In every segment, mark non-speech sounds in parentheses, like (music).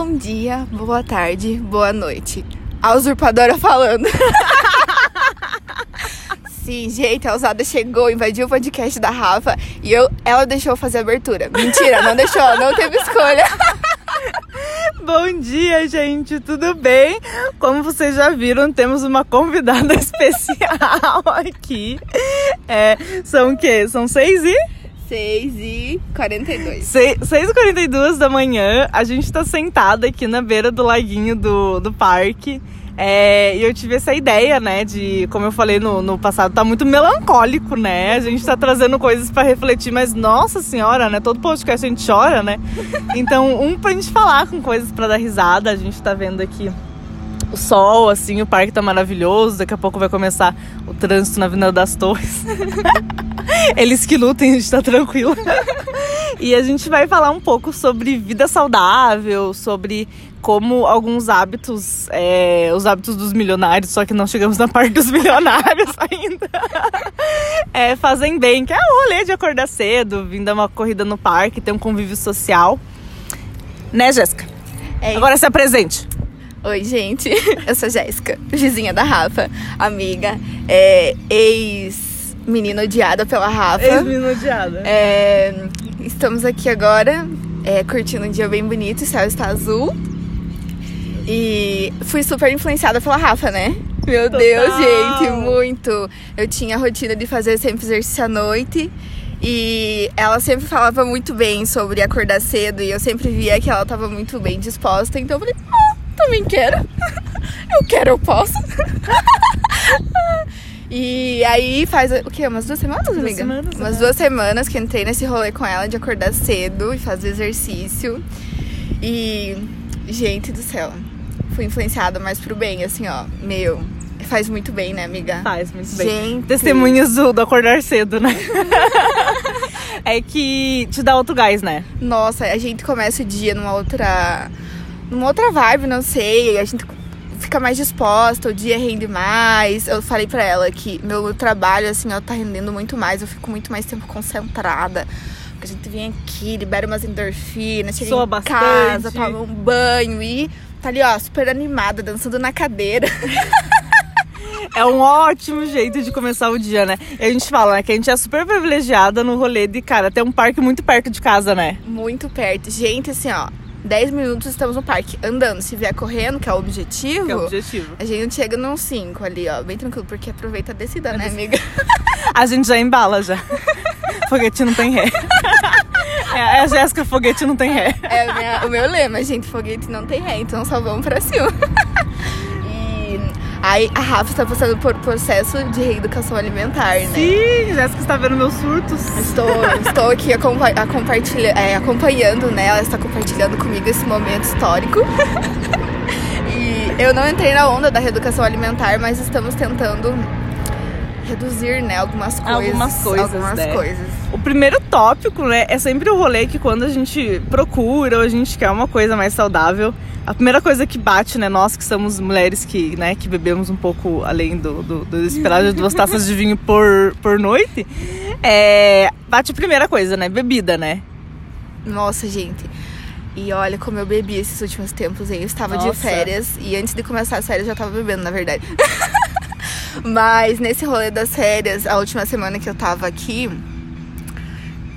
Bom dia, boa tarde, boa noite. A usurpadora falando. (laughs) Sim, gente, a usada chegou, invadiu o podcast da Rafa e eu, ela deixou fazer a abertura. Mentira, não deixou, não teve escolha. (laughs) Bom dia, gente, tudo bem? Como vocês já viram, temos uma convidada (laughs) especial aqui. É, são o quê? São seis e? 6 e 42. 6 e 42 da manhã, a gente tá sentada aqui na beira do laguinho do, do parque. É, e eu tive essa ideia, né, de, como eu falei no, no passado, tá muito melancólico, né? A gente tá trazendo coisas para refletir, mas nossa senhora, né? Todo podcast a gente chora, né? Então, um pra gente falar com coisas para dar risada, a gente tá vendo aqui o sol, assim, o parque tá maravilhoso. Daqui a pouco vai começar o trânsito na Avenida das Torres. (laughs) Eles que lutem, a gente tá tranquilo. (laughs) e a gente vai falar um pouco sobre vida saudável, sobre como alguns hábitos, é, os hábitos dos milionários, só que não chegamos na parte dos (laughs) milionários ainda, é, fazem bem, que é o rolê de acordar cedo, vir dar uma corrida no parque, ter um convívio social. Né, Jéssica? É Agora se apresente. Oi, gente. (laughs) Eu sou Jéssica, vizinha da Rafa, amiga, é, ex menina odiada pela Rafa. Ex-menina odiada. É, estamos aqui agora, é, curtindo um dia bem bonito, o céu está azul. E fui super influenciada pela Rafa, né? Meu Total. Deus, gente, muito. Eu tinha a rotina de fazer sempre exercício à noite. E ela sempre falava muito bem sobre acordar cedo. E eu sempre via que ela estava muito bem disposta. Então eu falei, ah, também quero. (laughs) eu quero, eu posso. (laughs) E aí faz o quê? Umas duas semanas, amiga? Duas semanas, Umas duas semanas que entrei nesse rolê com ela de acordar cedo e fazer exercício. E, gente do céu, fui influenciada mais pro bem, assim, ó. Meu, faz muito bem, né, amiga? Faz muito bem. Gente. Testemunhas do, do acordar cedo, né? (laughs) é que te dá outro gás, né? Nossa, a gente começa o dia numa outra. Numa outra vibe, não sei. A gente fica mais disposta, o dia rende mais. Eu falei pra ela que meu trabalho, assim, ó, tá rendendo muito mais. Eu fico muito mais tempo concentrada. Porque a gente vem aqui, libera umas endorfinas, chega Soa em bastante. casa, toma um banho e tá ali, ó, super animada, dançando na cadeira. (laughs) É um ótimo jeito de começar o dia, né? E a gente fala, né, que a gente é super privilegiada no rolê de, cara, ter um parque muito perto de casa, né? Muito perto. Gente, assim, ó, 10 minutos estamos no parque andando. Se vier correndo, que é o objetivo, que é o objetivo. a gente chega num 5 ali, ó, bem tranquilo, porque aproveita a descida, né, amiga? (laughs) a gente já embala já. (laughs) Foguete não tem ré. (laughs) É, a Jéssica, foguete não tem ré. É minha, o meu lema, gente, foguete não tem ré, então só vamos pra cima. Aí a Rafa está passando por processo de reeducação alimentar, né? Sim, Jéssica está vendo meus surtos. Estou, estou aqui a, a compartilha, é, acompanhando, né? Ela está compartilhando comigo esse momento histórico. (laughs) e eu não entrei na onda da reeducação alimentar, mas estamos tentando reduzir, né, algumas coisas. Algumas coisas, algumas né? coisas. O primeiro tópico, né, é sempre o rolê que quando a gente procura ou a gente quer uma coisa mais saudável, a primeira coisa que bate, né, nós que somos mulheres que, né, que bebemos um pouco além do, do, do esperado de duas taças de vinho por, por noite, é, bate a primeira coisa, né, bebida, né? Nossa, gente. E olha como eu bebi esses últimos tempos, hein? Eu estava Nossa. de férias e antes de começar as férias eu já estava bebendo, na verdade. (laughs) Mas nesse rolê das férias, a última semana que eu tava aqui,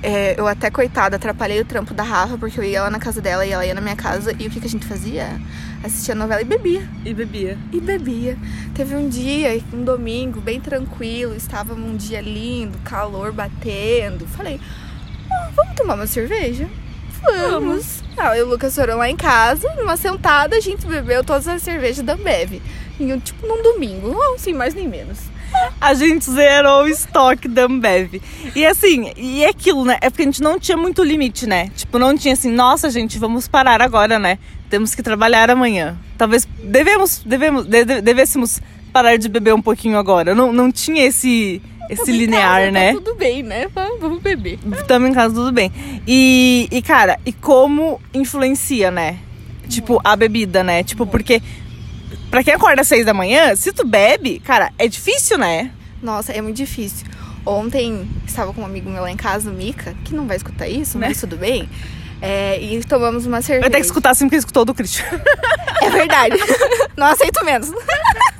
é, eu até, coitada, atrapalhei o trampo da Rafa, porque eu ia lá na casa dela e ela ia na minha casa. E o que, que a gente fazia? Assistia a novela e bebia. E bebia. E bebia. Teve um dia, um domingo, bem tranquilo, estava um dia lindo, calor batendo. Falei, ah, vamos tomar uma cerveja? Vamos. vamos. Ah, eu e o Lucas foram lá em casa, numa sentada, a gente bebeu todas as cervejas da Ambev. Em, tipo, num domingo, não sem mais nem menos. A gente zerou o estoque da Ambev. E assim, e é aquilo, né? É porque a gente não tinha muito limite, né? Tipo, não tinha assim, nossa, gente, vamos parar agora, né? Temos que trabalhar amanhã. Talvez devemos, devemos, deve, devêssemos parar de beber um pouquinho agora. Não, não tinha esse esse linear, casa, né? Tá tudo bem, né? Vamos beber. Estamos em casa, tudo bem. E, e, cara, e como influencia, né? Tipo, a bebida, né? Tipo, porque pra quem acorda às seis da manhã, se tu bebe, cara, é difícil, né? Nossa, é muito difícil. Ontem estava com um amigo meu lá em casa, o Mika, que não vai escutar isso, mas tudo bem. É, e tomamos uma cerveja. Vai ter que escutar assim porque escutou do Christian. É verdade. (laughs) Não aceito menos. (laughs)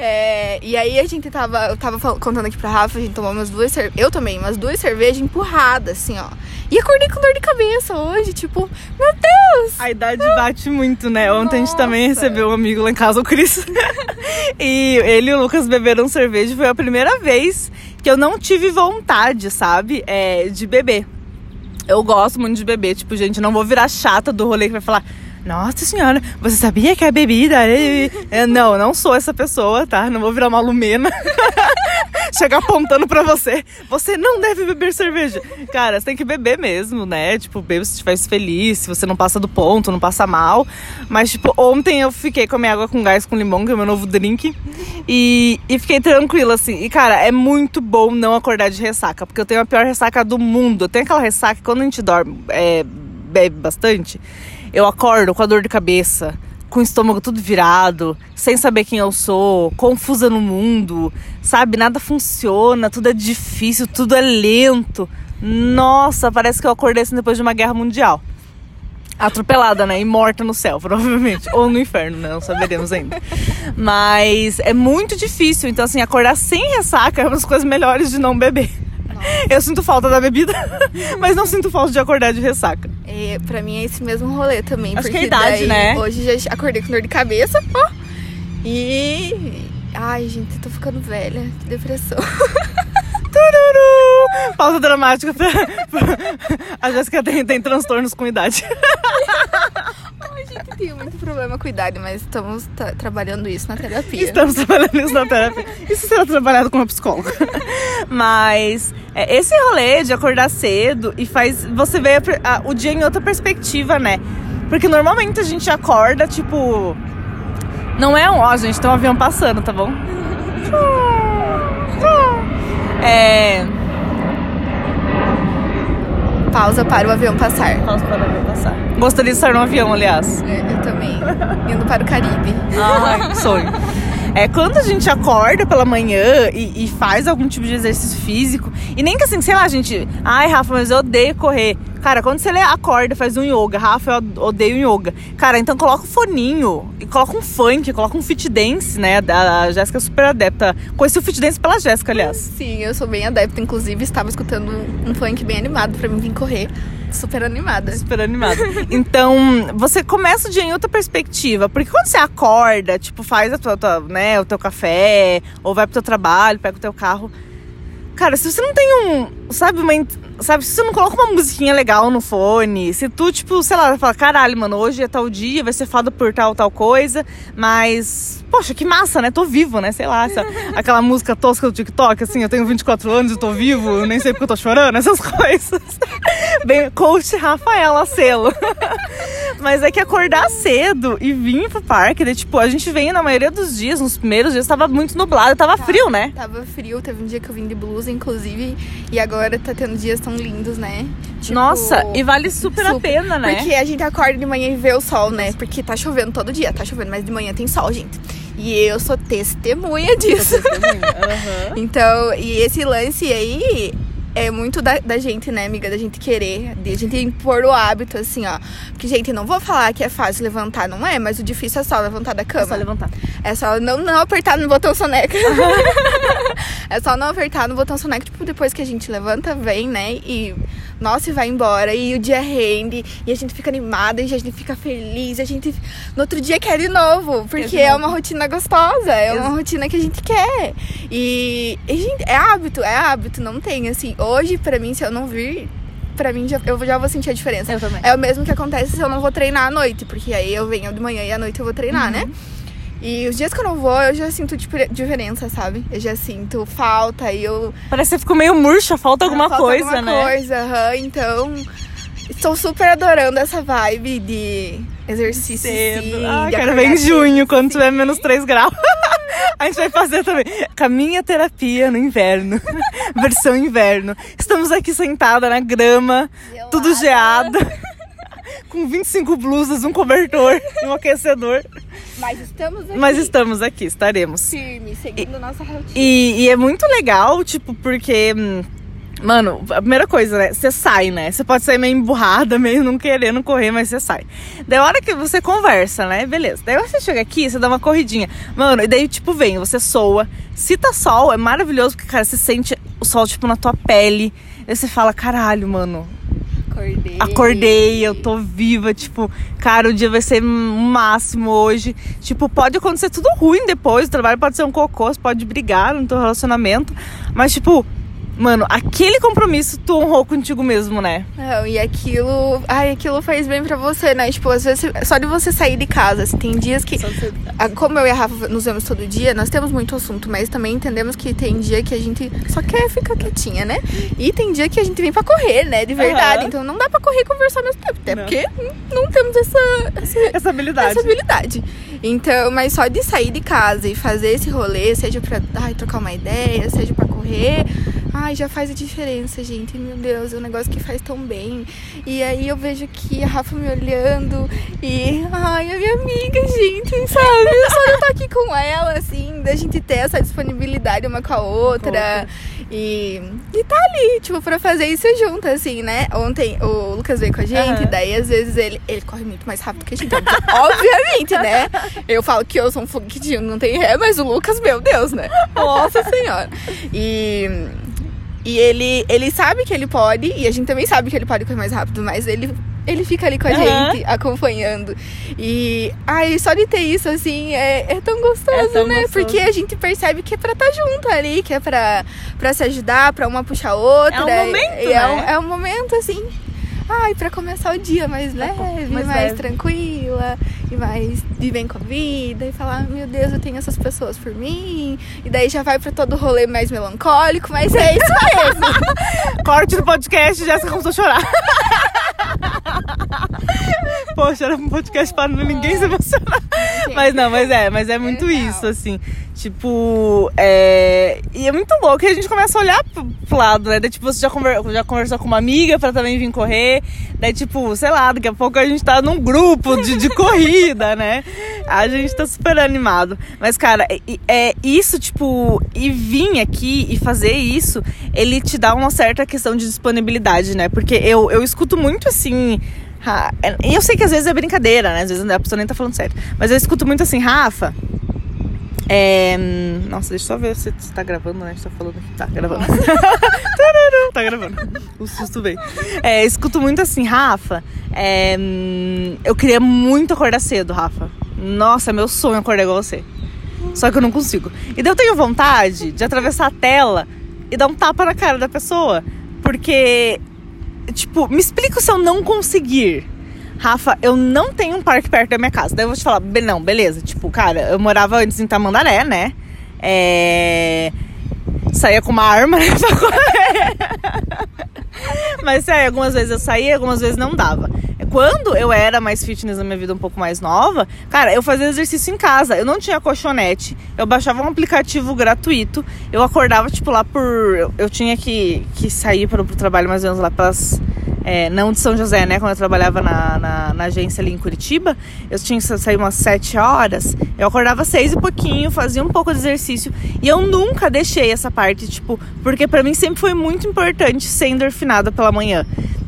É, e aí a gente tava, eu tava contando aqui pra Rafa, a gente tomou umas duas cervejas, eu também, umas duas cervejas empurradas, assim, ó. E acordei com dor de cabeça hoje, tipo, meu Deus! A idade bate muito, né? Ontem a gente Nossa. também recebeu um amigo lá em casa, o Cris. (laughs) e ele e o Lucas beberam cerveja. Foi a primeira vez que eu não tive vontade, sabe? É, de beber. Eu gosto muito de beber. Tipo, gente, não vou virar chata do rolê que vai falar. Nossa senhora, você sabia que a bebida. é-" É, não, não sou essa pessoa, tá? Não vou virar uma lumena. (laughs) Chegar apontando pra você. Você não deve beber cerveja. Cara, você tem que beber mesmo, né? Tipo, bebe se faz feliz, se você não passa do ponto, não passa mal. Mas, tipo, ontem eu fiquei com a minha água com gás com limão, que é o meu novo drink. E, e fiquei tranquila, assim. E, cara, é muito bom não acordar de ressaca, porque eu tenho a pior ressaca do mundo. Eu tenho aquela ressaca que quando a gente dorme, é, bebe bastante, eu acordo com a dor de cabeça, com o estômago tudo virado, sem saber quem eu sou, confusa no mundo, sabe? Nada funciona, tudo é difícil, tudo é lento. Nossa, parece que eu acordei assim depois de uma guerra mundial. Atropelada, né? E morta no céu, (laughs) provavelmente. Ou no inferno, né? Não saberemos ainda. Mas é muito difícil. Então, assim, acordar sem ressaca é uma das coisas melhores de não beber. Eu sinto falta da bebida, (laughs) mas não sinto falta de acordar de ressaca. É, pra mim é esse mesmo rolê também. Acho que porque é a idade, né? Hoje já acordei com dor de cabeça, ó. E. Ai, gente, eu tô ficando velha. Que depressão. (laughs) Tururu! Pausa dramática. A Jéssica tem, tem transtornos com idade. (laughs) Tenho muito problema com idade, mas estamos tra- trabalhando isso na terapia. Estamos trabalhando isso na terapia. Isso será trabalhado com uma psicóloga. (laughs) Mas é, esse rolê de acordar cedo e faz você ver a a- o dia em outra perspectiva, né? Porque normalmente a gente acorda, tipo. Não é um. Ó, gente, tem um avião passando, tá bom? (laughs) É. Pausa para o avião passar. Pausa para o avião passar. Gostaria de estar no avião, aliás. É, Eu também. (laughs) Indo para o Caribe. Ai, sonho. É quando a gente acorda pela manhã e, e faz algum tipo de exercício físico, e nem que assim, sei lá, gente, ai, Rafa, mas eu odeio correr. Cara, quando você acorda faz um yoga, Rafa, eu odeio yoga. Cara, então coloca um foninho, e coloca um funk, coloca um fit dance, né? A Jéssica é super adepta. Conheci o fit dance pela Jéssica, aliás. Sim, eu sou bem adepta. Inclusive, estava escutando um funk bem animado pra mim vir correr. Super animada. Super animada. Então, você começa o dia em outra perspectiva. Porque quando você acorda, tipo, faz a tua, tua, né, o teu café, ou vai pro teu trabalho, pega o teu carro. Cara, se você não tem um. Sabe, uma. Sabe, se você não coloca uma musiquinha legal no fone, se tu, tipo, sei lá, fala, caralho, mano, hoje é tal dia, vai ser foda por tal, tal coisa, mas. Poxa, que massa, né? Tô vivo, né? Sei lá, (laughs) aquela música tosca do TikTok, assim, eu tenho 24 anos e tô vivo, eu nem sei porque eu tô chorando, essas (laughs) coisas. Bem, coach Rafaela Selo. (laughs) Mas é que acordar cedo e vir pro parque, daí, tipo, a gente vem na maioria dos dias, nos primeiros dias, tava muito nublado, tava frio, né? Tava frio, teve um dia que eu vim de blusa, inclusive. E agora tá tendo dias tão lindos, né? Tipo, Nossa, e vale super, a super. pena, né? Porque a gente acorda de manhã e vê o sol, né? Porque tá chovendo todo dia, tá chovendo, mas de manhã tem sol, gente. E eu sou testemunha disso. (laughs) Aham. Então, e esse lance aí é muito da, da gente, né, amiga? Da gente querer, de a gente impor o hábito, assim, ó. Porque, gente, não vou falar que é fácil levantar, não é? Mas o difícil é só levantar da É cama. só levantar. É só não, não apertar no botão soneca. (laughs) é só não apertar no botão soneca, tipo, depois que a gente levanta, vem, né? E, nossa, e vai embora. E o dia rende. E a gente fica animada, e a gente fica feliz. A gente, no outro dia, quer de novo. Porque é uma rotina gostosa. É uma rotina que a gente quer. E, e, gente, é hábito, é hábito. Não tem, assim. Hoje, pra mim, se eu não vir... Pra mim, já, eu já vou sentir a diferença. Eu também. É o mesmo que acontece se eu não vou treinar à noite. Porque aí eu venho de manhã e à noite eu vou treinar, né? E os dias que eu não vou, eu já sinto tipo, diferença, sabe? Eu já sinto falta e eu. Parece que você ficou meio murcha, falta alguma falta coisa, alguma né? coisa, aham. Então, estou super adorando essa vibe de exercício. Cedo. Sim, Ah, quero ver em junho, quando tiver menos 3 graus. (laughs) A gente vai fazer também. Caminha terapia no inverno. (laughs) Versão inverno. Estamos aqui sentada na grama, Gelada. tudo geado. (laughs) Com 25 blusas, um cobertor e um aquecedor. Mas estamos aqui. Mas estamos aqui, estaremos. firmes, seguindo a nossa rotina. E, e é muito legal, tipo, porque hum, Mano, a primeira coisa, né? Você sai, né? Você pode sair meio emburrada, (laughs) meio não querendo correr, mas você sai. Daí a hora que você conversa, né? Beleza. Daí você chega aqui, você dá uma corridinha. Mano, e daí, tipo, vem, você soa. Se tá sol, é maravilhoso, porque, cara, você sente o sol, tipo, na tua pele. Aí você fala, caralho, mano, Acordei. acordei, eu tô viva, tipo, cara, o dia vai ser o máximo hoje. Tipo, pode acontecer tudo ruim depois, o trabalho pode ser um cocô, você pode brigar no teu relacionamento, mas tipo, mano, aquele compromisso tu honrou contigo mesmo, né? Não, e aquilo. Ai, aquilo faz bem pra você, né? Tipo, às vezes, só de você sair de casa, assim, tem dias que. Como eu e a Rafa nos vemos todo dia, nós temos muito assunto, mas também entendemos que tem dia que a gente só quer ficar quietinha, né? E tem dia que a gente vem pra correr, né? De verdade. Aham. Então não dá pra correr e conversar ao mesmo tempo. Até Não. porque não temos essa, essa, (laughs) Essa habilidade. essa habilidade. Então, mas só de sair de casa e fazer esse rolê, seja pra ai, trocar uma ideia, seja pra correr, ai, já faz a diferença, gente. Meu Deus, é um negócio que faz tão bem. E aí eu vejo aqui a Rafa me olhando e, ai, a minha amiga, gente, sabe? Eu só de estar aqui com ela, assim, da gente ter essa disponibilidade uma com a outra. E, e tá ali, tipo, pra fazer isso junto, assim, né? Ontem o Lucas veio com a gente, Aham. daí às vezes ele, ele corre muito mais rápido que a gente, obvi- (laughs) obviamente, né? Eu falo que eu sou um foguetinho, não tem ré, mas o Lucas, meu Deus, né? (laughs) Nossa Senhora. E, e ele, ele sabe que ele pode, e a gente também sabe que ele pode correr mais rápido, mas ele, ele fica ali com a Aham. gente, acompanhando. E, ai, só de ter isso, assim, é, é tão gostoso, É tão né? gostoso. Porque a gente percebe que é pra estar junto ali, que é pra, pra se ajudar, pra uma puxar a outra. É um momento, e é, um, né? é um momento, assim, ai, pra começar o dia mais leve, mais mais, leve. Tranquila, e mais de bem com a vida, e falar, meu Deus, eu tenho essas pessoas por mim. E daí já vai pra todo rolê mais melancólico, mas é isso mesmo. (laughs) Corte do podcast, Jéssica começou a chorar. (laughs) Poxa, era um podcast para ninguém se emocionar. Mas não, mas é, mas é muito real. isso, assim. Tipo, é. E é muito louco que a gente começa a olhar pro, pro lado, né? Daí, tipo, você já, conver... já conversou com uma amiga pra também vir correr. Daí, tipo, sei lá, daqui a pouco a gente tá num grupo de, de corrida, né? A gente tá super animado. Mas, cara, é, é isso, tipo, e vir aqui e fazer isso, ele te dá uma certa questão de disponibilidade, né? Porque eu, eu escuto muito assim. Ra- E eu sei que às vezes é brincadeira, né? Às vezes a pessoa nem tá falando sério. Mas eu escuto muito assim, Rafa. É... Nossa, deixa eu só ver se tá gravando, né? A gente tá falando aqui. Tá gravando. (laughs) Tá gravando. O susto veio. É, escuto muito assim, Rafa. é, Eu queria muito acordar cedo, Rafa. Nossa, é meu sonho acordar igual você. Só que eu não consigo. E daí eu tenho vontade de atravessar a tela e dar um tapa na cara da pessoa. Porque, tipo, me explica se eu não conseguir. Rafa, eu não tenho um parque perto da minha casa. Daí eu vou te falar, "Be- não, beleza. Tipo, cara, eu morava antes em Tamandaré, né? É. Saía com uma arma né. (laughs) Mas sério, algumas vezes eu saía, algumas vezes não dava. Quando eu era mais fitness na minha vida um pouco mais nova, cara, eu fazia exercício em casa. Eu não tinha colchonete. Eu baixava um aplicativo gratuito. Eu acordava, tipo, lá por. Eu, tinha que, que sair para o trabalho mais ou menos lá pelas. é, não de São José, né? Quando eu trabalhava na, na, na agência ali em Curitiba, eu tinha que sair umas 7 horas. Eu acordava seis e pouquinho, fazia um pouco de exercício. E eu nunca deixei essa parte, tipo, porque pra mim sempre foi muito importante ser endorfinada pela manhã.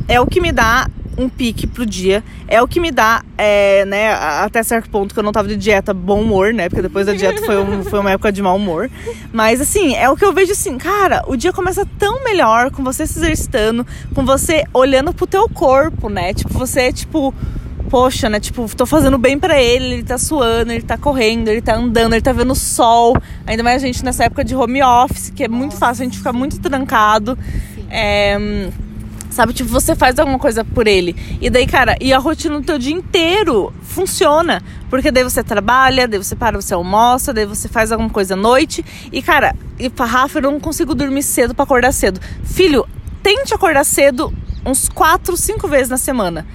É o que me dá um pique pro dia. É o que me dá, é, né, até certo ponto que eu não tava de dieta bom humor, né? Porque depois da dieta foi, um- foi uma época de mau humor. Mas assim, é o que eu vejo assim, cara, o dia começa tão melhor com você se exercitando, com você olhando pro teu corpo, né? Tipo, você, tipo. Poxa, né? Tipo, tô fazendo bem pra ele, ele tá suando, ele tá correndo, ele tá andando, ele tá vendo o sol. Ainda mais a gente nessa época de home office, que é muito fácil a gente ficar muito trancado. É, Sabe, tipo, você faz alguma coisa por ele. E daí, cara, e a rotina do teu dia inteiro funciona. Porque daí você trabalha, daí você para, você almoça, daí você faz alguma coisa à noite. E, cara, e Rafa, eu não consigo dormir cedo pra acordar cedo. Filho, tente acordar cedo uns quatro, cinco vezes na semana.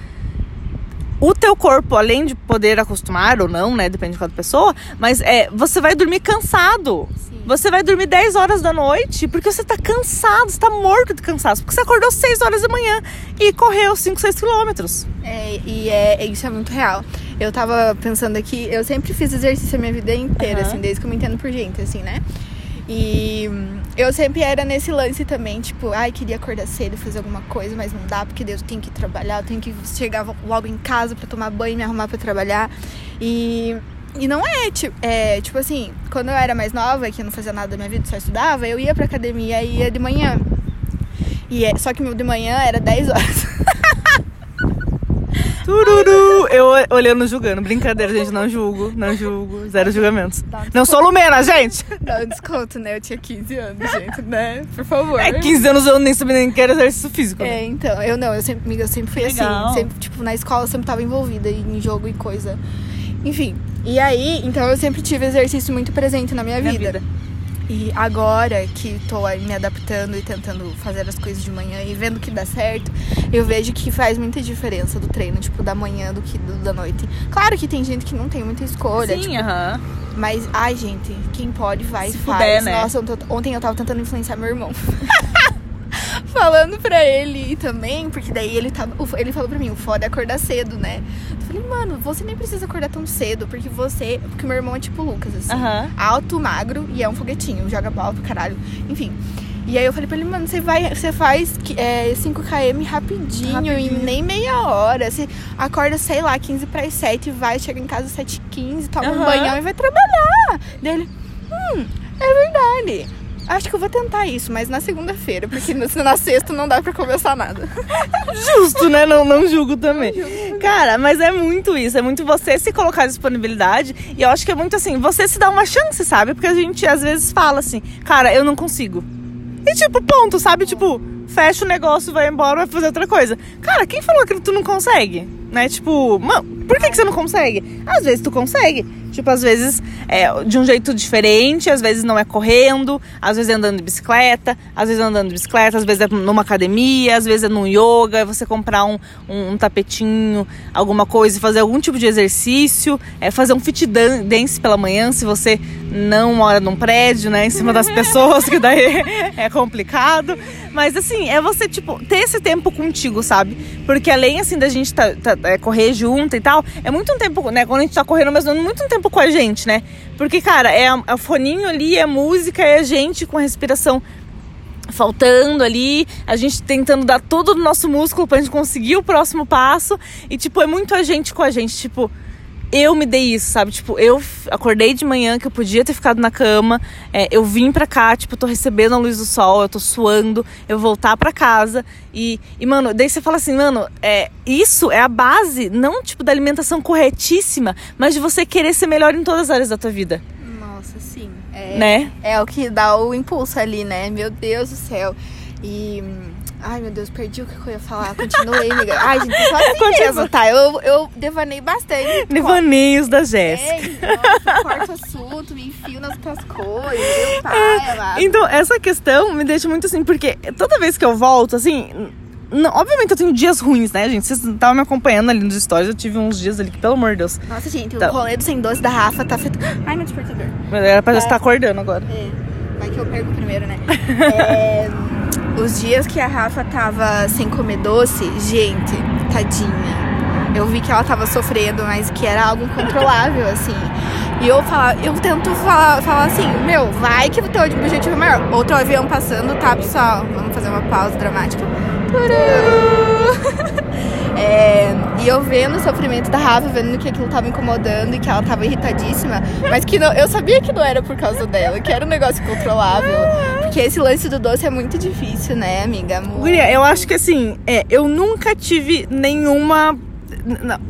O teu corpo, além de poder acostumar ou não, né? Depende de cada pessoa, mas é, você vai dormir cansado. Sim. Você vai dormir 10 horas da noite porque você tá cansado, você tá morto de cansaço. Porque você acordou 6 horas da manhã e correu 5, 6 quilômetros. É, e é, isso é muito real. Eu tava pensando aqui, eu sempre fiz exercício a minha vida inteira, Aham. assim, desde que eu me entendo por gente, assim, né? E, eu sempre era nesse lance também, tipo, ai, queria acordar cedo fazer alguma coisa, mas não dá, porque Deus tem que trabalhar, eu tenho que chegar logo em casa para tomar banho e me arrumar para trabalhar. E, e não é tipo, é, tipo assim, quando eu era mais nova, que eu não fazia nada da minha vida, só estudava, eu ia pra academia e ia de manhã. E é, só que meu de manhã era 10 horas. (laughs) Tururu! Eu olhando, julgando. Brincadeira, gente, não julgo, não julgo. Zero julgamentos. Não sou Lumena, gente! Dá um desconto, né? Eu tinha 15 anos, gente, né? Por favor. É, 15 anos eu nem sabia nem que era exercício físico. É, então, eu não, eu sempre, amiga, eu sempre fui assim. Legal. assim. Sempre, tipo, na escola eu sempre tava envolvida em jogo e coisa. Enfim. E aí, então eu sempre tive exercício muito presente na minha, Minha vida. vida. E agora que tô aí me adaptando e tentando fazer as coisas de manhã e vendo que dá certo, eu vejo que faz muita diferença do treino, tipo, da manhã do que do, da noite. Claro que tem gente que não tem muita escolha, Sim, tipo, aham. mas, ai, gente, quem pode, vai e faz. puder, né? Nossa, ontem- ontem eu tava tentando influenciar meu irmão. (laughs) Falando pra ele também, porque daí ele, o- ele falou pra mim, o foda é acordar cedo, né? Eu falei, mano, você nem precisa acordar tão cedo, porque você. Porque meu irmão é tipo o Lucas, assim. Alto, magro e é um foguetinho, joga bola pro caralho. Enfim. E aí eu falei pra ele, mano, você vai, você faz é, 5km rapidinho, Rapidinho. em nem meia hora. Você acorda, sei lá, 15 para 7, vai, chega em casa 7h15, toma um banhão e vai trabalhar. Dele, hum, é verdade. Acho que eu vou tentar isso, mas na segunda-feira, porque na, sexta não dá pra começar nada. (laughs) Justo, né? Não, não julgo também. Cara, mas é muito isso. É muito você se colocar à disponibilidade. E eu acho que é muito assim, você se dá uma chance, sabe? Porque a gente às vezes fala assim, cara, eu não consigo. E tipo, ponto, sabe? Tipo, fecha o negócio, vai embora, vai fazer outra coisa. Cara, quem falou que tu não consegue? Né? Tipo, mano, por que, que você não consegue? Às vezes tu consegue. Tipo, às vezes é de um jeito diferente, às vezes não é correndo, às vezes é andando de bicicleta, às vezes é andando de bicicleta, às vezes é numa academia, às vezes é num yoga, é você comprar um, um, um tapetinho, alguma coisa fazer algum tipo de exercício, é fazer um fit dan- dance pela manhã, se você não mora num prédio, né, em cima das (laughs) pessoas, que daí (laughs) é complicado. Mas assim, é você, tipo, ter esse tempo contigo, sabe? Porque além, assim, da gente tá, tá- é, correr junto e tal, é muito um tempo, né? Quando a gente tá correndo mesmo, é muito um tempo com a gente, né? Porque, cara, é, a- é o foninho ali, é música, é a gente com a respiração faltando ali, a gente tentando dar todo o nosso músculo pra gente conseguir o próximo passo. E, tipo, é muito a gente com a gente, tipo, eu me dei isso, sabe? Tipo, eu acordei de manhã que eu podia ter ficado na cama, é, eu vim pra cá, tipo, eu tô recebendo a luz do sol, eu tô suando, eu vou voltar pra casa e, e mano, daí você fala assim, mano, é, isso é a base, não, tipo, da alimentação corretíssima, mas de você querer ser melhor em todas as áreas da tua vida, Nossa, sim. É, né? É o que dá o impulso ali, né? Meu Deus do céu. E. Ai, meu Deus, perdi o que eu ia falar. Continuei, amiga. Ai, gente, só assim Continua. mesmo, tá? Eu, eu devanei bastante. (laughs) Devaneios da Jéssica. É, nossa, corta assunto, me enfio nas outras coisas. Meu pai, amado. Então, essa questão me deixa muito assim, porque toda vez que eu volto, assim. Não, obviamente eu tenho dias ruins, né, gente? Vocês estavam me acompanhando ali nos stories, eu tive uns dias ali que, pelo amor de Deus. Nossa, gente, Tá. o rolê do sem doce da Rafa tá feito. Ai, meu despertador. Mas Era pra já Tá. estar acordando agora. É, vai que eu perco primeiro, né? (laughs) É, os dias que a Rafa tava sem comer doce, gente, tadinha. Eu vi que ela tava sofrendo, mas que era algo incontrolável, assim. E eu falar, eu tento falar, falar assim, meu, vai que o teu objetivo é maior. Outro avião passando, tá, pessoal? Vamos fazer uma pausa dramática. (laughs) É, e eu vendo o sofrimento da Rafa, vendo que aquilo tava incomodando e que ela tava irritadíssima, mas que não, eu sabia que não era por causa dela, que era um negócio controlável. Porque esse lance do doce é muito difícil, né, amiga? Muito. Guria, eu acho que assim, é, eu nunca tive nenhuma.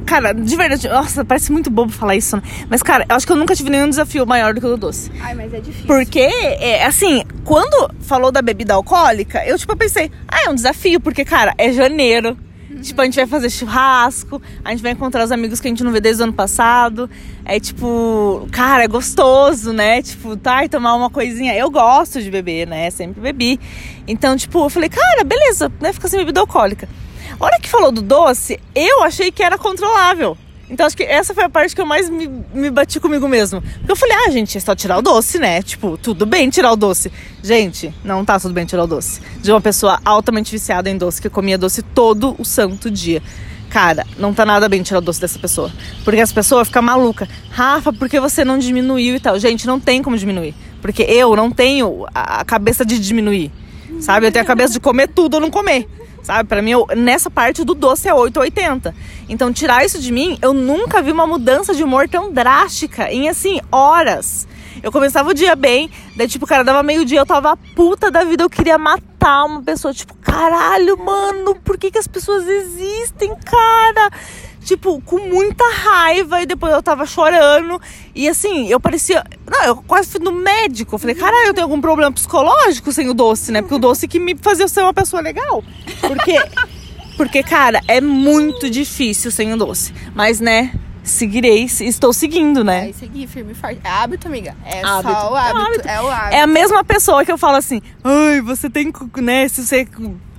Cara, de verdade, nossa, parece muito bobo falar isso, né? Mas, cara, eu acho que eu nunca tive nenhum desafio maior do que o do doce. Ai, mas é difícil. Porque, é, assim, quando falou da bebida alcoólica, eu, tipo, pensei, ah, é um desafio, porque, cara, é janeiro. Tipo, a gente vai fazer churrasco, a gente vai encontrar os amigos que a gente não vê desde o ano passado. É tipo, cara, é gostoso, né? Tipo, tá, e tomar uma coisinha. Eu gosto de beber, né? Sempre bebi. Então, tipo, eu falei, cara, beleza, né? Fica sem bebida alcoólica. A hora que falou do doce, eu achei que era controlável. Então acho que essa foi a parte que eu mais me, me bati comigo mesmo. Porque eu falei, ah, gente, é só tirar o doce, né? Tipo, tudo bem tirar o doce. Gente, não tá tudo bem tirar o doce. De uma pessoa altamente viciada em doce, que comia doce todo o santo dia. Cara, não tá nada bem tirar o doce dessa pessoa. Porque as pessoas ficam malucas. Rafa, por que você não diminuiu e tal? Gente, não tem como diminuir. Porque eu não tenho a cabeça de diminuir. Sabe? Eu tenho a cabeça de comer tudo ou não comer. Sabe? Pra mim, eu, nessa parte do doce é 880. Então, tirar isso de mim, eu nunca vi uma mudança de humor tão drástica em, assim, horas. Eu começava o dia bem, daí, tipo, cara, dava meio-dia, eu tava puta da vida, eu queria matar uma pessoa. Tipo, caralho, mano, por que, que as pessoas existem, cara? Tipo, com muita raiva, e depois eu tava chorando. E assim, eu parecia. Não, eu quase fui no médico. Eu falei, caralho, eu tenho algum problema psicológico sem o doce, né? Porque o doce que me fazia ser uma pessoa legal. Porque. (laughs) Porque, cara, é muito difícil sem o doce. Mas, né, seguirei, estou seguindo, né? Vai seguir, firme e forte. É hábito, amiga. É hábito. só o hábito. É, hábito. é o hábito. É a mesma pessoa que eu falo assim, ai, você tem, né, se você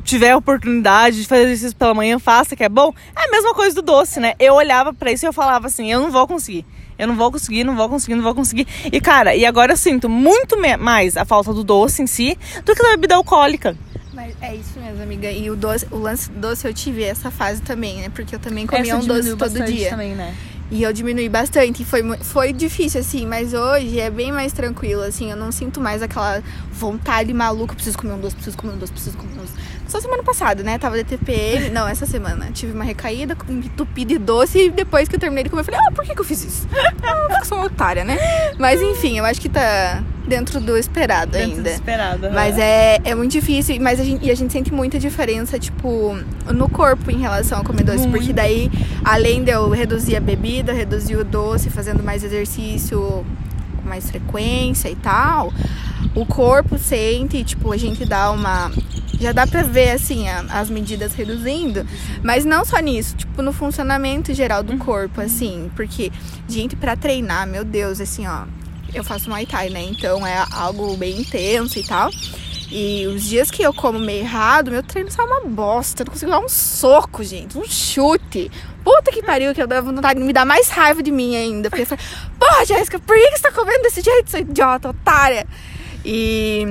tiver a oportunidade de fazer exercício pela manhã, faça, que é bom. É a mesma coisa do doce, né? Eu olhava para isso e eu falava assim, eu não vou conseguir. Eu não vou conseguir, não vou conseguir, não vou conseguir. E, cara, e agora eu sinto muito mais a falta do doce em si do que da bebida alcoólica. Mas é isso mesmo, amiga. E o doce, o lance do doce eu tive essa fase também, né? Porque eu também comia Essa um doce todo dia. Também, né? E eu diminui bastante. E foi, foi difícil, assim, mas hoje é bem mais tranquilo, assim. Eu não sinto mais aquela vontade maluca. Preciso comer um doce, preciso comer um doce, preciso comer um doce. Só semana passada, né? Tava de TPM. Não, essa semana. Tive uma recaída, entupido de doce. E depois que eu terminei de comer, eu falei, ah, por que, que eu fiz isso? Ah, sou uma otária, né? Mas enfim, eu acho que tá dentro do esperado dentro ainda. Do esperado, Mas é, é muito difícil. Mas a gente, e a gente sente muita diferença, tipo, no corpo em relação ao comer doce. Muito. Porque daí, além de eu reduzir a bebida, reduzir o doce, fazendo mais exercício com mais frequência e tal, o corpo sente, tipo, a gente dá uma já dá pra ver, assim, a, as medidas reduzindo. Mas não só nisso, tipo, no funcionamento geral do corpo, assim. Porque, gente, pra treinar, meu Deus, assim, ó. Eu faço Muay Thai, né? Então é algo bem intenso e tal. E os dias que eu como meio errado, meu treino sai uma bosta. Eu não consigo dar um soco, gente. Um chute. Puta que pariu, que eu dava vontade de me dar mais raiva de mim ainda. Porque eu falei, porra, Jéssica, por que você tá comendo desse jeito, sua idiota, otária? E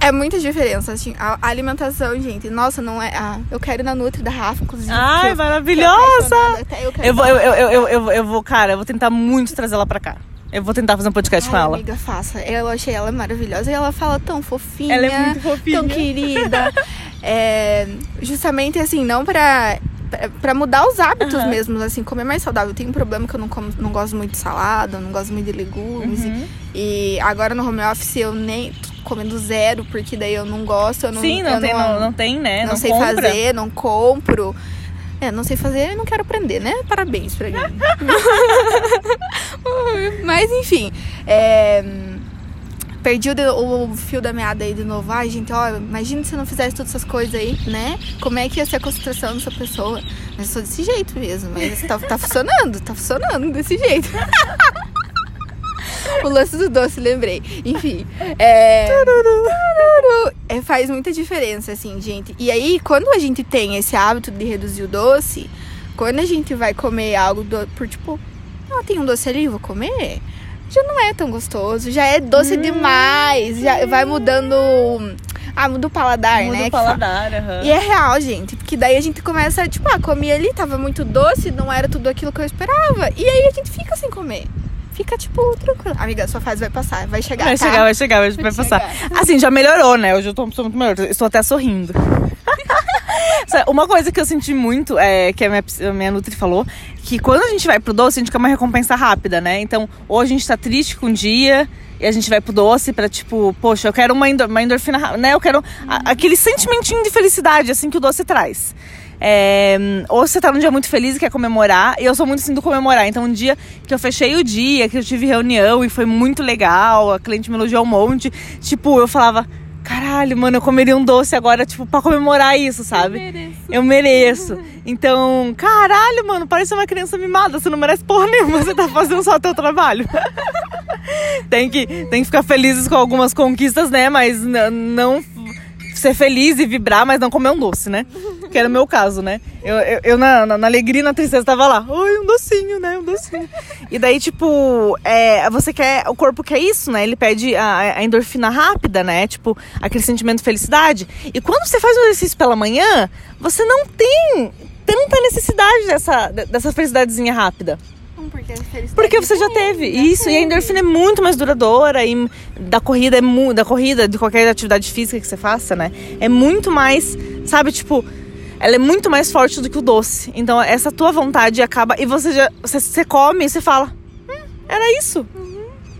é muita diferença, assim, a alimentação, gente. Nossa, não é. Ah, eu quero na Nutri da Rafa, inclusive. Ai, eu, maravilhosa! Eu, eu, vou, eu, eu, eu, eu, eu vou, cara, eu vou tentar muito trazer ela pra cá. Eu vou tentar fazer um podcast Ai, com ela. amiga, faça. Eu achei ela maravilhosa. E ela fala tão fofinha. Ela é muito fofinha. Tão querida. (laughs) é, justamente assim, não pra para mudar os hábitos uhum. mesmo, assim, comer mais saudável. Eu tenho um problema que eu não, como, não gosto muito de salada, não gosto muito de legumes. Uhum. E, e, agora no home office eu nem comendo zero, porque daí eu não gosto. Eu não, Sim, não, tem, não, não, não, tem, né? Não, não sei compra. fazer, não compro. É, não sei fazer e não quero aprender, né? Parabéns pra mim. (laughs) (laughs) Mas enfim, é... perdi o, o, fio da meada aí de novo. Ai, gente, ó, imagina se eu não fizesse todas essas coisas aí, né? Como é que ia ser a concentração dessa pessoa? Mas eu sou desse jeito mesmo. Mas tá, tá funcionando, tá funcionando desse jeito. (laughs) o lance do doce, lembrei. Enfim. É... é... Faz muita diferença, assim, gente. E aí, quando a gente tem esse hábito de reduzir o doce, quando a gente vai comer algo do... por tipo, ah, tem um doce ali, vou comer. Já não é tão gostoso, já é doce hum, demais, já vai mudando. Ah, muda o paladar, muda né? Muda o paladar. E é real, gente. Porque daí a gente começa, tipo, ah, comi ali, tava muito doce, não era tudo aquilo que eu esperava. E aí a gente fica sem comer fica, tipo, tranquilo. Amiga, sua fase vai passar, vai chegar. Vai tá? chegar, vai chegar, vai, vai passar. Assim, já melhorou, né? Hoje eu tô uma pessoa muito melhor. Estou até sorrindo. (laughs) Uma coisa que eu senti muito, é, que a minha, a minha Nutri falou, que quando a gente vai pro doce, a gente quer uma recompensa rápida, né? Então, ou a gente tá triste com um dia e a gente vai pro doce pra, tipo, poxa, eu quero uma endorfina, né? Eu quero a, aquele sentimentinho de felicidade, assim, que o doce traz. É, ou você tá num dia muito feliz e quer comemorar, e eu sou muito assim do comemorar. Então, um dia que eu fechei o dia, que eu tive reunião e foi muito legal, a cliente me elogiou um monte, tipo, eu falava. Caralho, mano, eu comeria um doce agora, tipo, pra comemorar isso, sabe? Eu mereço. Eu mereço. Então, caralho, mano, parece uma criança mimada. Você não merece porra nenhuma, você tá fazendo só o teu trabalho. (laughs) tem, que, tem que ficar felizes com algumas conquistas, né? Mas não ser feliz e vibrar, mas não comer um doce, né? Que era o meu caso, né? Eu, eu, eu na, na, na, alegria e na tristeza tava lá, oi, um docinho, né? Um docinho. E daí, tipo, é, você quer. O corpo quer isso, né? Ele pede a, a endorfina rápida, né? Tipo, aquele sentimento de felicidade. E quando você faz o exercício pela manhã, você não tem tanta necessidade dessa, dessa felicidadezinha rápida. Porque, Porque você já teve. já Isso, e a teve. endorfina é muito mais duradoura e da corrida é da corrida, de qualquer atividade física que você faça, né? É muito mais, sabe, tipo, ela é muito mais forte do que o doce. Então essa tua vontade acaba e você já você, você come e você fala: "Hum, era isso".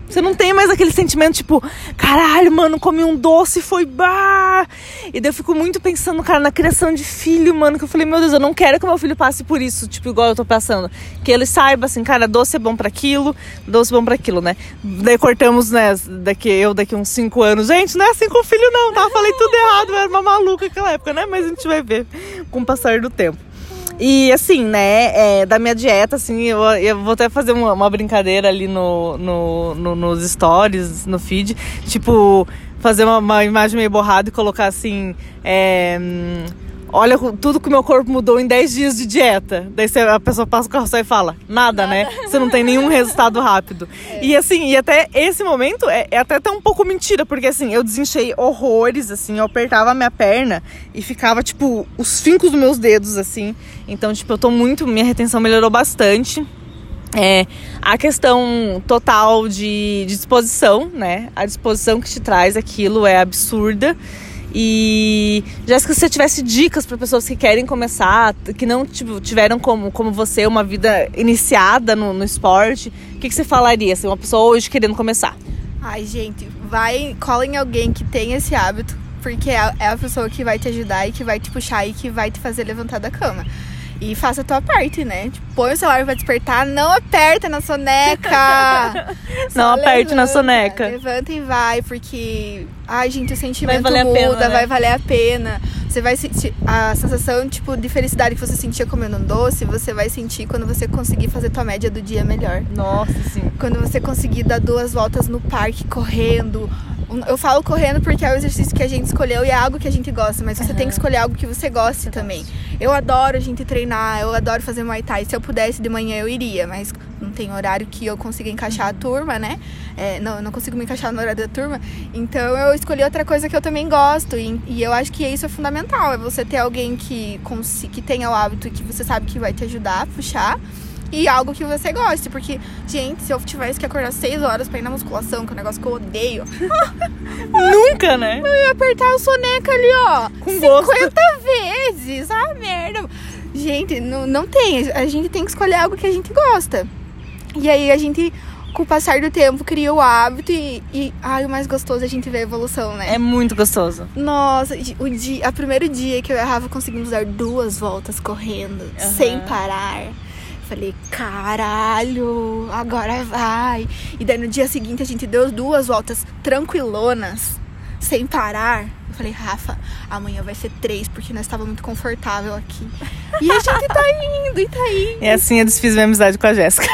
Você não tem mais aquele sentimento tipo, caralho, mano, comi um doce foi bah. E daí eu fico muito pensando, cara, na criação de filho, mano, que eu falei, meu Deus, eu não quero que meu filho passe por isso, tipo, igual eu tô passando. Que ele saiba assim, cara, doce é bom pra aquilo, doce é bom pra aquilo, né? Daí cortamos, né, daqui eu daqui uns 5 anos. Gente, não é assim com o filho, não, tá? Falei tudo errado, eu era uma maluca naquela época, né? Mas a gente vai ver com o passar do tempo. E assim, né, é, da minha dieta, assim, eu, eu vou até fazer uma, uma brincadeira ali no, no, no- nos stories, no feed, tipo, fazer uma, uma imagem meio borrada e colocar assim, é, hum, olha tudo que o meu corpo mudou em 10 dias de dieta. Daí você- a pessoa passa o carrossel e fala, nada, né? Você não tem nenhum resultado rápido. E assim, e até esse momento é, é até até um pouco mentira, porque assim, eu desinchei horrores, assim, eu apertava a minha perna e ficava, tipo, os fincos dos meus dedos, assim. Então, tipo, eu tô muito. Minha retenção melhorou bastante. É, a questão total de, de disposição, né? A disposição que te traz aquilo é absurda. E Jéssica, se você tivesse dicas para pessoas que querem começar, que não tipo, tiveram como, como você uma vida iniciada no, no esporte, o que, que você falaria? Assim, uma pessoa hoje querendo começar? Ai, gente, vai, cola em alguém que tem esse hábito, porque é é a pessoa que vai te ajudar e que vai te puxar e que vai te fazer levantar da cama. E faça a tua parte, né? Tipo, põe o celular pra despertar, não aperta na soneca! (laughs) Não aperte na levanta, soneca. Levanta e vai, porque. Ai, gente, o sentimento a muda, pena, né? vai valer a pena. Você vai sentir. A sensação, tipo, de felicidade que você sentia comendo um doce, você vai sentir quando você conseguir fazer tua média do dia melhor. Nossa, sim. Quando você conseguir dar duas voltas no parque correndo. Eu falo correndo porque é o exercício que a gente escolheu e é algo que a gente gosta, mas você tem que escolher algo que você goste também. Eu adoro a gente treinar, eu adoro fazer Muay Thai. Se eu pudesse de manhã eu iria, mas não tem horário que eu consiga encaixar a turma, né? É, não, não consigo me encaixar no horário da turma. Então eu escolhi outra coisa que eu também gosto. E, e eu acho que isso é fundamental. É você ter alguém que, que tenha o hábito e que você sabe que vai te ajudar a puxar. E algo que você goste, porque, gente, se eu tivesse que acordar 6 horas pra ir na musculação, que é um negócio que eu odeio, (laughs) Nunca, né? eu ia apertar o soneca ali, ó, Com 50 gosto. vezes. Ah, merda. Gente, não, não tem. A gente tem que escolher algo que a gente gosta. E aí a gente, com o passar do tempo, cria o hábito e, e ai, o mais gostoso é a gente ver a evolução, né? É muito gostoso. Nossa, o dia, a primeiro dia que eu errava, conseguimos dar duas voltas correndo, Aham. sem parar. Falei, caralho, agora vai. E daí no dia seguinte a gente deu duas voltas tranquilonas, sem parar. Eu falei, Rafa, amanhã vai ser três, porque nós estava muito confortável aqui. E a gente tá indo, e tá indo. E assim eu desfiz minha amizade com a Jéssica.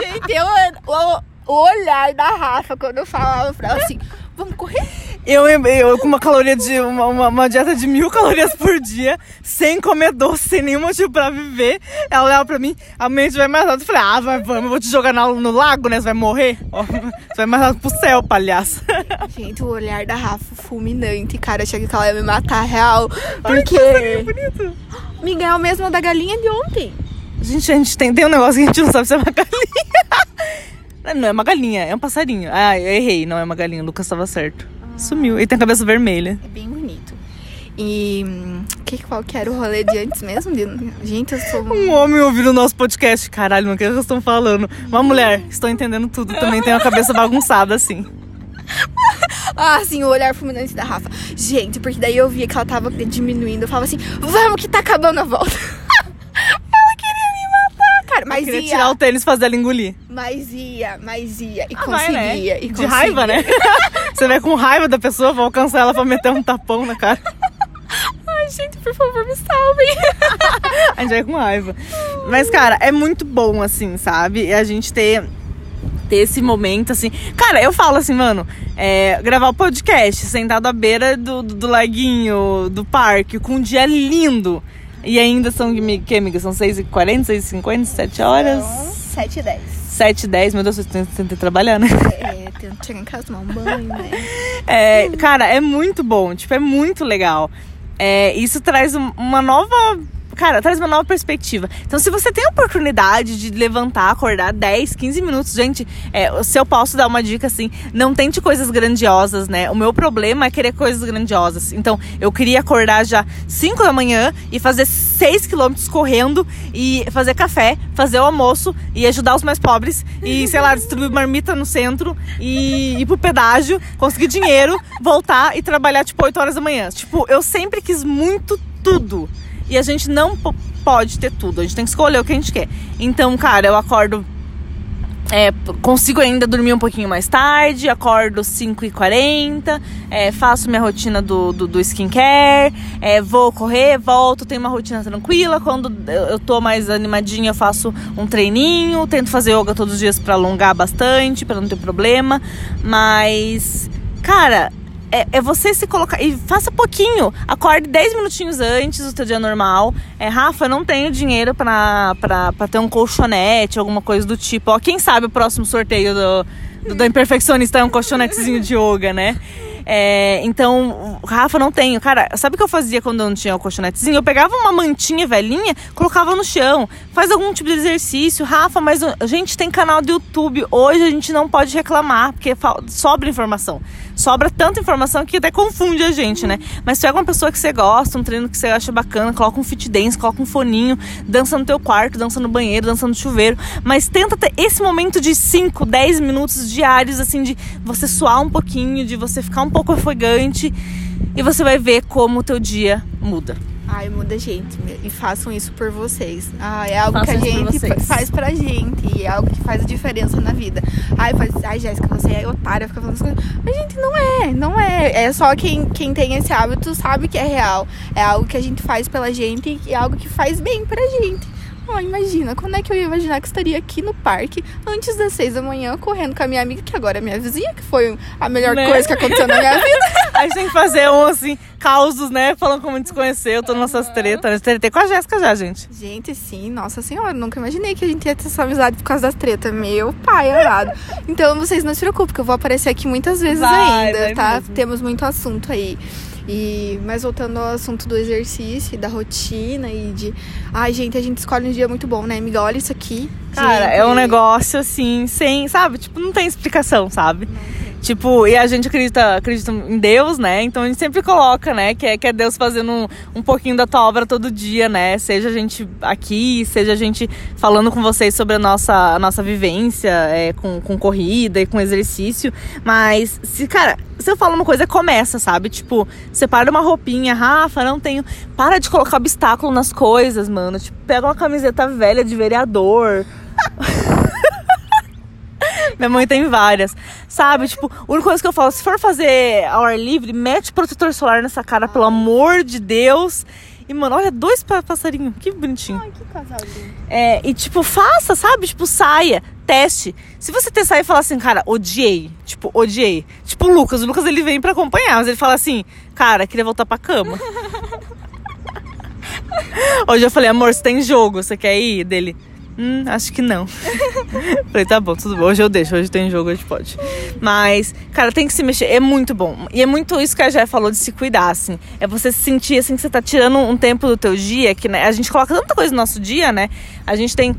Gente, eu, o, o olhar da Rafa quando eu falava pra ela assim, vamos correr? Eu, eu com uma caloria de. Uma, uma, uma dieta de mil (laughs) calorias por dia, sem comer doce, sem nenhum motivo pra viver. Ela olhava pra mim, a gente vai mais alto. Eu falei, ah, vai, vamos, eu vou te jogar no, no lago, né? Você vai morrer? Ó, (laughs) você vai mais alto pro céu, palhaço. (laughs) Gente, o olhar da Rafa fulminante, cara. Eu achei que ela ia me matar real. Porque. Bonito. (gasps) Miguel é mesmo da galinha de ontem. Gente, a gente tem, tem um negócio que a gente não sabe se é uma galinha. Não é uma galinha, é um passarinho. Ah, eu errei, não é uma galinha. O Lucas estava certo. Sumiu. Ele tem a cabeça vermelha. É bem bonito. E. hum, Que, qual que era o rolê de antes mesmo? De... Gente, eu sou. Um homem ouvindo o nosso podcast. Caralho, o que eles estão falando? Uma mulher, estou entendendo tudo. Também tem a cabeça bagunçada, assim. (laughs) Ah, sim, o olhar fulminante da Rafa. Gente, porque daí eu via que ela tava diminuindo. Eu falava assim, vamos que tá acabando a volta. (laughs) ela queria me matar, cara. Mas Queria ia. tirar o tênis e fazer ela engolir. Mas ia, mas ia. E Ah, vai, né? conseguia. E De conseguia. raiva, né? Você vai com raiva da pessoa, vai alcançar ela pra meter um tapão na cara. Ai, gente, por favor, me salvem. A gente vai com raiva. Mas, cara, é muito bom, assim, sabe? E a gente ter, ter esse momento, assim. Cara, eu falo assim, mano, é, gravar o podcast sentado à beira do, do, do laguinho, do parque, com um dia lindo. E ainda são, que, amiga? São 6h40, 6h50, 7 horas? 7 e 10. 7 h 10, meu Deus, eu tento trabalhar, né? É, (laughs) tento chegar em casa, tomar um banho, né? É, cara, é muito bom, tipo, é muito legal. é, isso traz uma nova cara, traz uma nova perspectiva. Então, se você tem a oportunidade de levantar, acordar 10, 15 minutos, gente, é, se eu posso dar uma dica assim, não tente coisas grandiosas, né? O meu problema é querer coisas grandiosas. Então, eu queria acordar já 5 da manhã e fazer 6 quilômetros correndo e fazer café, fazer o almoço e ajudar os mais pobres e, sei lá, distribuir marmita no centro e ir pro pedágio, conseguir dinheiro, voltar e trabalhar tipo 8 horas da manhã. Tipo, eu sempre quis muito tudo. E a gente não pode ter tudo, a gente tem que escolher o que a gente quer. Então, cara, eu acordo. É, consigo ainda dormir um pouquinho mais tarde, acordo 5h40, é, faço minha rotina do, do, do skincare, é, vou correr, volto, tenho uma rotina tranquila. Quando eu tô mais animadinha, eu faço um treininho, tento fazer yoga todos os dias para alongar bastante, para não ter problema. Mas, cara, é, é, você se colocar. E faça pouquinho. Acorde 10 minutinhos antes do teu dia normal. É, Rafa, eu não tenho dinheiro pra, pra, pra ter um colchonete, alguma coisa do tipo. Ó, quem sabe o próximo sorteio do, do, do Imperfeccionista é um colchonetezinho de yoga, né? É, então, Rafa, não tenho. Cara, sabe o que eu fazia quando eu não tinha o colchonetezinho? Eu pegava uma mantinha velhinha, colocava no chão. Faz algum tipo de exercício. Rafa, mas a gente tem canal do YouTube. Hoje a gente não pode reclamar, porque sobra informação sobra tanta informação que até confunde a gente, né? Mas se é uma pessoa que você gosta, um treino que você acha bacana, coloca um fit dance, coloca um foninho, dança no teu quarto, dança no banheiro, dança no chuveiro, mas tenta ter esse momento de 5, 10 minutos diários, assim, de você suar um pouquinho, de você ficar um pouco ofegante e você vai ver como o teu dia muda. Ai, muda gente. E façam isso por vocês. Ah, é algo façam que a gente faz pra gente. E é algo que faz a diferença na vida. Ai, faz, ai Jéssica, você é otária, fica falando as coisas. Mas, gente, não é, não é. É só quem, quem tem esse hábito sabe que é real. É algo que a gente faz pela gente e é algo que faz bem pra gente. Oh, imagina, quando é que eu ia imaginar que estaria aqui no parque antes das seis da manhã, correndo com a minha amiga, que agora é minha vizinha, que foi a melhor né? coisa que aconteceu na minha (laughs) vida. a gente tem que fazer um assim, causos, né? Falando como desconheceu, todas nossas tretas. Eu tretei com a Jéssica já, gente. Gente, sim, nossa senhora, nunca imaginei que a gente ia ter essa amizade por causa das tretas. Meu pai amado. Então vocês não se preocupem, que eu vou aparecer aqui muitas vezes vai, ainda, vai tá? Mesmo. Temos muito assunto aí. E, mas voltando ao assunto do exercício, da rotina e de. Ai, gente, a gente escolhe um dia muito bom, né, amiga? Olha isso aqui. Cara, gente. é um negócio assim, sem, sabe? Tipo, não tem explicação, sabe? Não. Tipo, e a gente acredita, acredita em Deus, né? Então a gente sempre coloca, né? Que é, que é Deus fazendo um, um pouquinho da tua obra todo dia, né? Seja a gente aqui, seja a gente falando com vocês sobre a nossa, a nossa vivência é, com, com corrida e com exercício. Mas, se, cara, se eu falo uma coisa, começa, sabe? Tipo, separa uma roupinha, Rafa, não tenho. Para de colocar obstáculo nas coisas, mano. Tipo, pega uma camiseta velha de vereador. (laughs) Minha mãe tem várias. Sabe? Tipo, a única coisa que eu falo, se for fazer ao ar livre, mete protetor solar nessa cara, pelo amor de Deus. E, mano, olha, dois passarinhos. Que bonitinho. Ai, que casalzinho. É, e, tipo, faça, sabe? Tipo, saia, teste. Se você testar e falar assim, cara, odiei. Tipo, odiei. Tipo, o Lucas. O Lucas, ele vem pra acompanhar. Mas ele fala assim, cara, queria voltar pra cama. (laughs) Hoje eu falei, amor, você tem jogo, você quer ir? Dele, Hum, acho que não. (laughs) Falei, tá bom, tudo bom. Hoje eu deixo, hoje tem jogo, hoje pode. Mas, cara, tem que se mexer. É muito bom. E é muito isso que a Jé falou de se cuidar, assim. É você se sentir assim que você tá tirando um tempo do teu dia, que né, a gente coloca tanta coisa no nosso dia, né? A gente tem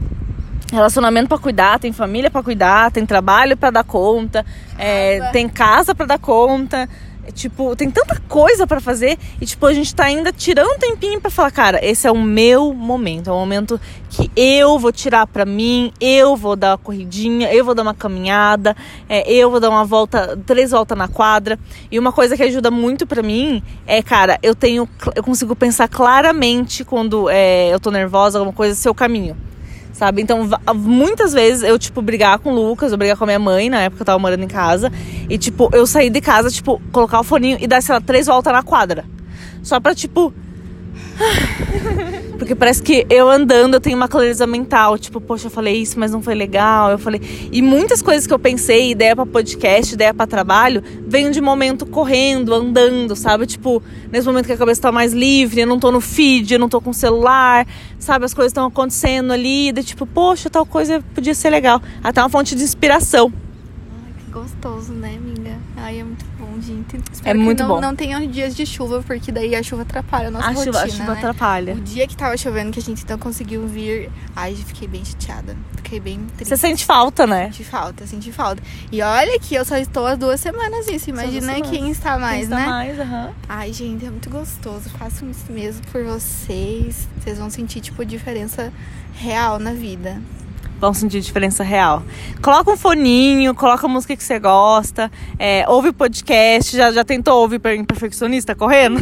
relacionamento para cuidar, tem família para cuidar, tem trabalho para dar conta, é, tem casa para dar conta. Tipo, tem tanta coisa para fazer e, tipo, a gente tá ainda tirando um tempinho para falar, cara, esse é o meu momento. É o momento que eu vou tirar para mim, eu vou dar uma corridinha, eu vou dar uma caminhada, é, eu vou dar uma volta, três voltas na quadra. E uma coisa que ajuda muito para mim é, cara, eu tenho, eu consigo pensar claramente quando é, eu tô nervosa, alguma coisa, seu caminho sabe? Então, muitas vezes eu, tipo, brigar com o Lucas, eu brigar com a minha mãe, na época eu tava morando em casa, e, tipo, eu sair de casa, tipo, colocar o foninho e dar, sei lá, três voltas na quadra. Só pra, tipo, (laughs) porque parece que eu andando eu tenho uma clareza mental. Tipo, poxa, eu falei isso, mas não foi legal. Eu falei. E muitas coisas que eu pensei, ideia para podcast, ideia para trabalho, vem de momento correndo, andando, sabe? Tipo, nesse momento que a cabeça tá mais livre, eu não tô no feed, eu não tô com o celular, sabe? As coisas estão acontecendo ali. De tipo, poxa, tal coisa podia ser legal. Até uma fonte de inspiração. Ai, que Gostoso, né, amiga? Ai, é muito gente. Espero É que muito não, bom. Não tenham dias de chuva, porque daí a chuva atrapalha a nossa A rotina, chuva, a chuva né? atrapalha. O dia que tava chovendo, que a gente não conseguiu vir, ai, fiquei bem chateada. Fiquei bem triste. Você sente falta, né? Senti falta, senti falta. E olha que eu só estou há duas semanas isso. Imagina duas quem está mais, Pensa né? mais, aham. Ai, gente, é muito gostoso. Façam isso mesmo por vocês. Vocês vão sentir, tipo, diferença real na vida. Vão sentir diferença real. Coloca um foninho, coloca a música que você gosta, é, ouve podcast, já, já tentou ouvir per- Imperfeccionista correndo?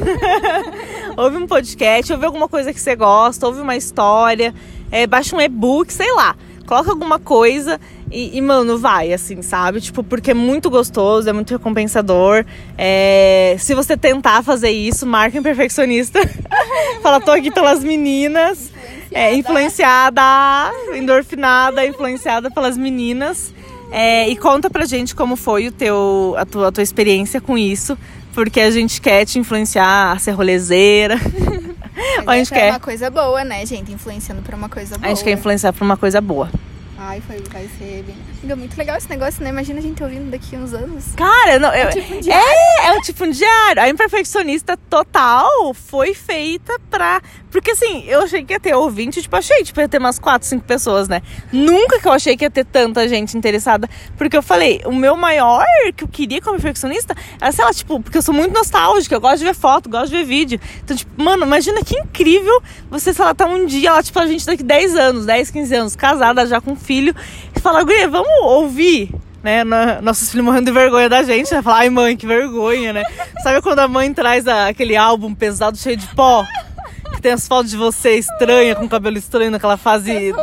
(laughs) ouve um podcast, ouve alguma coisa que você gosta, ouve uma história, é, baixa um e-book, sei lá. Coloca alguma coisa e, e, mano, vai, assim, sabe? Tipo, porque é muito gostoso, é muito recompensador. É, se você tentar fazer isso, marca Imperfeccionista. (laughs) Fala, tô aqui pelas meninas. É, (laughs) influenciada, endorfinada, influenciada pelas meninas. É, e conta pra gente como foi o teu, a, tua, a tua experiência com isso, porque a gente quer te influenciar a ser rolezeira. (laughs) Mas a gente é quer, uma coisa boa, né, gente? Influenciando pra uma coisa boa. a gente quer influenciar pra uma coisa boa. Ai, foi, vai ser bem... Amiga, muito legal esse negócio, né? Imagina a gente ouvindo daqui uns anos. Cara, não, eu, tipo um diário. é, é um tipo um diário. A imperfeccionista total foi feita pra. Porque assim, eu achei que ia ter ouvinte, tipo, achei, tipo, ia ter umas 4, 5 pessoas, né? Nunca que eu achei que ia ter tanta gente interessada. Porque eu falei, o meu maior que eu queria como perfeccionista era, sei lá, tipo, porque eu sou muito nostálgica, eu gosto de ver foto, gosto de ver vídeo. Então, tipo, mano, imagina que incrível você, sei lá, tá um dia lá, tipo, a gente daqui 10 anos, 10, 15 anos, casada já com filho, e fala, Guria, vamos ouvir né? Nossos filhos morrendo de vergonha da gente, né? Falar, ai mãe, que vergonha, né? Sabe quando a mãe traz a- aquele álbum pesado cheio de pó? Que tem as fotos de você estranha, com cabelo estranho naquela fase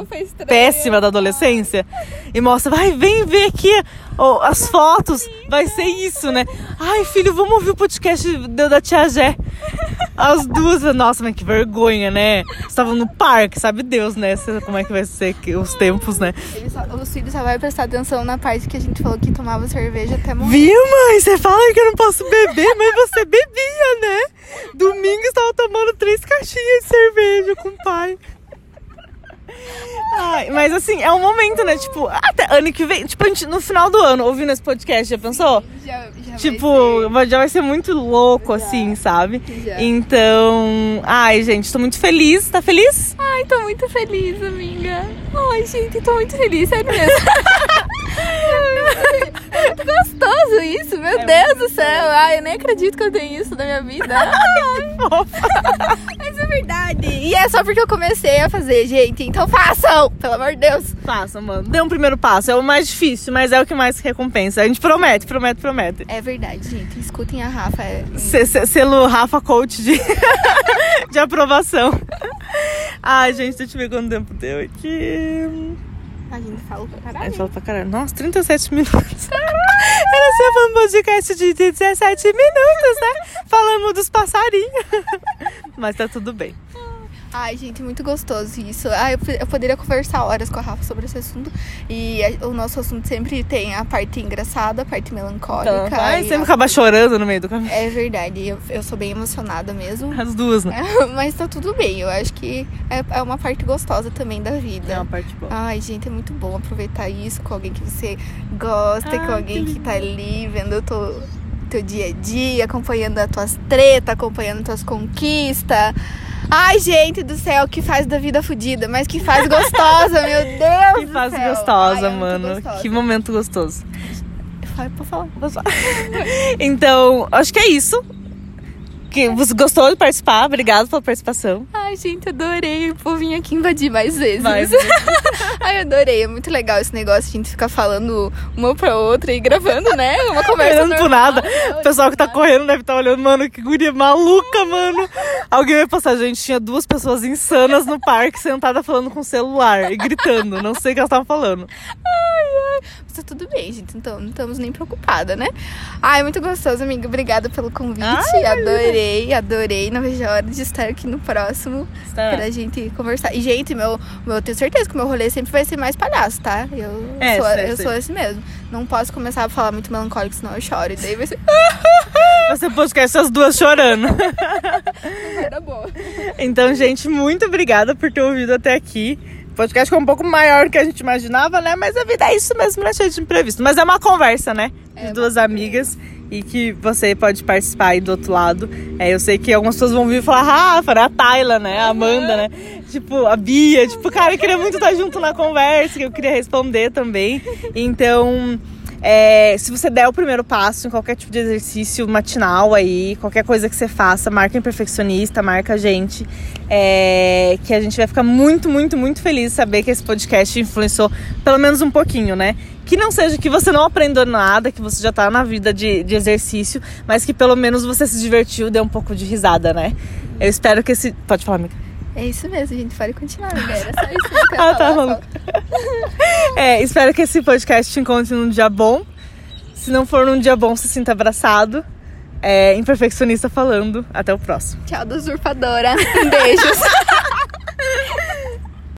péssima da adolescência e mostra, vai, vem ver aqui ó, as fotos, vai ser isso, né? Ai, filho, vamos ouvir o podcast da, Tia Jé. As duas, nossa, mas que vergonha, né? Estavam no parque, sabe Deus, né? Como é que vai ser que- os tempos, né? Só- os filhos só vai prestar atenção na parte que a gente falou que tomava cerveja até morrer. Viu, mãe? Você fala que eu não posso beber, mas você bebia, né? Domingo estava tomando três caixinhas de cerveja com o pai. Ai, mas assim, é um momento, né? Tipo, até ano que vem, tipo, a gente, no final do ano, ouvindo esse podcast, já pensou? Já, já Tipo, vai- já vai ser muito louco, assim, sabe? Já. Então, ai, gente, tô muito feliz. Tá feliz? Ai, tô muito feliz, amiga. Ai, gente, tô muito feliz, sério mesmo. (laughs) é (laughs) muito gostoso isso, meu É Deus do céu. Ai, eu nem acredito que eu tenho isso na minha vida. (laughs) Ai, (laughs) Mas é verdade. E é só porque eu comecei a fazer, gente. Então façam, pelo amor de Deus. Faça, mano. Dê um primeiro passo. É o mais difícil, mas é o que mais recompensa. A gente promete, promete, promete. É verdade, gente. Escutem a Rafa. É... Se- se- Selo Rafa Coach de, de aprovação. Ai, gente, deixa eu ver quanto tempo deu aqui. A gente fala pra A caralho. gente fala pra caralho. Nossa, 37 minutos. Era ser um podcast de 17 minutos, né? Falamos dos passarinhos. (laughs) Mas tá tudo bem. Ai, gente, muito gostoso isso. Ai, eu, eu poderia conversar horas com a Rafa sobre esse assunto. E a- o nosso assunto sempre tem a parte engraçada, a parte melancólica. Então, vai e sempre a- acabar chorando no meio do caminho. É verdade, eu, eu sou bem emocionada mesmo. As duas, né? (laughs) Mas tá tudo bem, eu acho que é, é uma parte gostosa também da vida. É uma parte boa. Ai, gente, é muito bom aproveitar isso com alguém que você gosta, Ai, com alguém que que tá ali vendo o teu dia a dia, acompanhando as tuas tretas, acompanhando as tuas conquistas. Ai, gente do céu, que faz da vida fodida, mas que faz gostosa, meu (laughs) Deus! Que fase céu. gostosa, Ai, é mano. gostosa. Que momento gostoso. Vai, pode falar. Posso falar? (laughs) Então, acho que é isso. Que você gostou de participar? Obrigado pela participação. Ai, gente, adorei. Vou vir aqui invadir mais vezes. Mais (laughs) Ai, adorei. É muito legal esse negócio, a gente ficar falando uma pra outra e gravando, né? Uma conversa normal. nada. O pessoal que tá correndo deve estar olhando, mano, que guria maluca, mano. Alguém vai passar, gente. Tinha duas pessoas insanas no parque sentada falando com o celular e gritando. Não sei o que elas estavam falando. Mas tá tudo bem, gente. Então, não estamos nem preocupadas, né? Ai, muito gostoso, amiga. Obrigada pelo convite. Ai, adorei, adorei. Não vejo a hora de estar aqui no próximo Está- pra gente conversar. E, gente, meu, meu, eu tenho certeza que o meu rolê sempre vai ser mais palhaço, tá? Eu, É, sou, sei, eu sou esse mesmo. Não posso começar a falar muito melancólico, senão eu choro. E daí vai ser Vai ser podcast as duas chorando. (laughs) merda boa. Então, gente, muito obrigada por ter ouvido até aqui. O podcast foi um pouco maior do que a gente imaginava, né? Mas a vida é isso mesmo, né? Cheio de imprevisto. Mas é uma conversa, né? De É duas amigas. E que você pode participar aí do outro lado. É, eu sei que algumas pessoas vão vir e falar, Rafa, né? A Tayla, né? A Amanda, né? Tipo, a Bia. Tipo, cara, eu queria muito estar junto na conversa, que eu queria responder também. Então, é, se você der o primeiro passo em qualquer tipo de exercício matinal aí, qualquer coisa que você faça, marca em perfeccionista, marca a gente. é, que a gente vai ficar muito, muito, muito feliz de saber que esse podcast influenciou pelo menos um pouquinho, né? Que não seja que você não aprendeu nada, que você já tá na vida de, de exercício, mas que pelo menos você se divertiu, deu um pouco de risada, né? Eu espero que esse. Pode falar, amiga. É isso mesmo, a gente pode continuar, (laughs) amiga. Era só isso que eu Ah, tá, maluca. (laughs) É, espero que esse podcast te encontre num dia bom. Se não for num dia bom, se sinta abraçado. É, imperfeccionista falando. Até o próximo. Tchau da usurpadora. Beijos. (laughs)